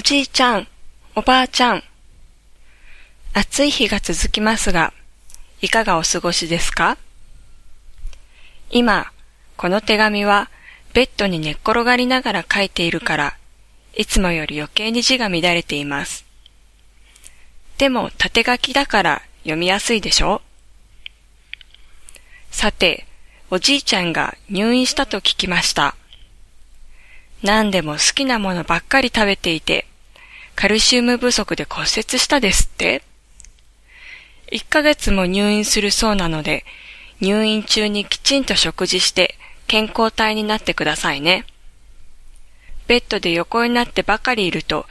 おじいちゃん、おばあちゃん。暑い日が続きますが、いかがお過ごしですか？今、この手紙はベッドに寝っ転がりながら書いているから、いつもより余計に字が乱れています。でも縦書きだから読みやすいでしょ？さて、おじいちゃんが入院したと聞きました。何でも好きなものばっかり食べていて、カルシウム不足で骨折したですって1ヶ月も入院するそうなので、入院中にきちんと食事して健康体になってくださいね。ベッドで横になってばかりいると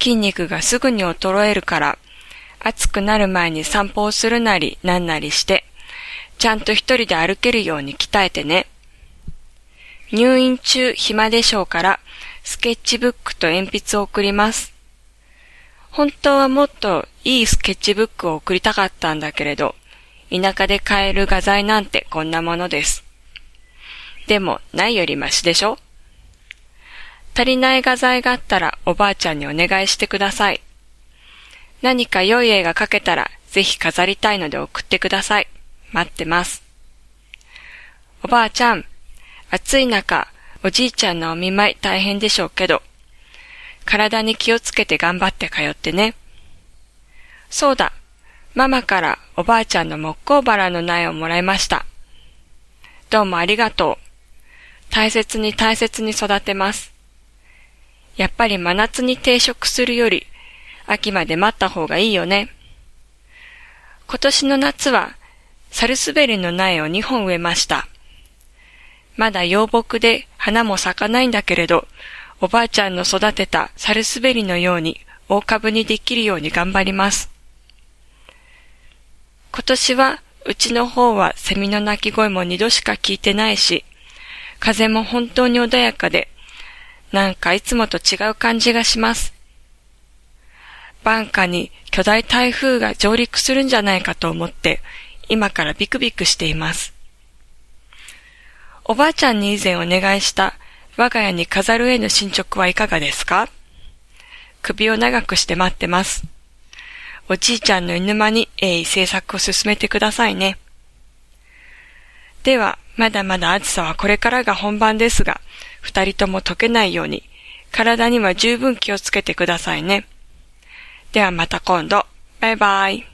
筋肉がすぐに衰えるから、暑くなる前に散歩をするなりなんなりして、ちゃんと一人で歩けるように鍛えてね。入院中暇でしょうから、スケッチブックと鉛筆を送ります。本当はもっといいスケッチブックを送りたかったんだけれど、田舎で買える画材なんてこんなものです。でも、ないよりマシでしょ？足りない画材があったらおばあちゃんにお願いしてください。何か良い絵が描けたらぜひ飾りたいので送ってください。待ってます。おばあちゃん、暑い中、おじいちゃんのお見舞い大変でしょうけど、体に気をつけて頑張って通ってね。そうだ、ママからおばあちゃんの木工バラの苗をもらいました。どうもありがとう。大切に大切に育てます。やっぱり真夏に定食するより、秋まで待った方がいいよね。今年の夏は、サルスベリの苗を2本植えました。まだ幼木で花も咲かないんだけれど、おばあちゃんの育てたサルスベリのように大株にできるように頑張ります。今年はうちの方はセミの鳴き声も二度しか聞いてないし、風も本当に穏やかで、なんかいつもと違う感じがします。晩夏に巨大台風が上陸するんじゃないかと思って、今からビクビクしています。おばあちゃんに以前お願いした我が家に飾る絵の進捗はいかがですか？首を長くして待ってます。おじいちゃんの犬間に鋭意制作を進めてくださいね。では、まだまだ暑さはこれからが本番ですが、二人とも溶けないように、体には十分気をつけてくださいね。ではまた今度。バイバイ。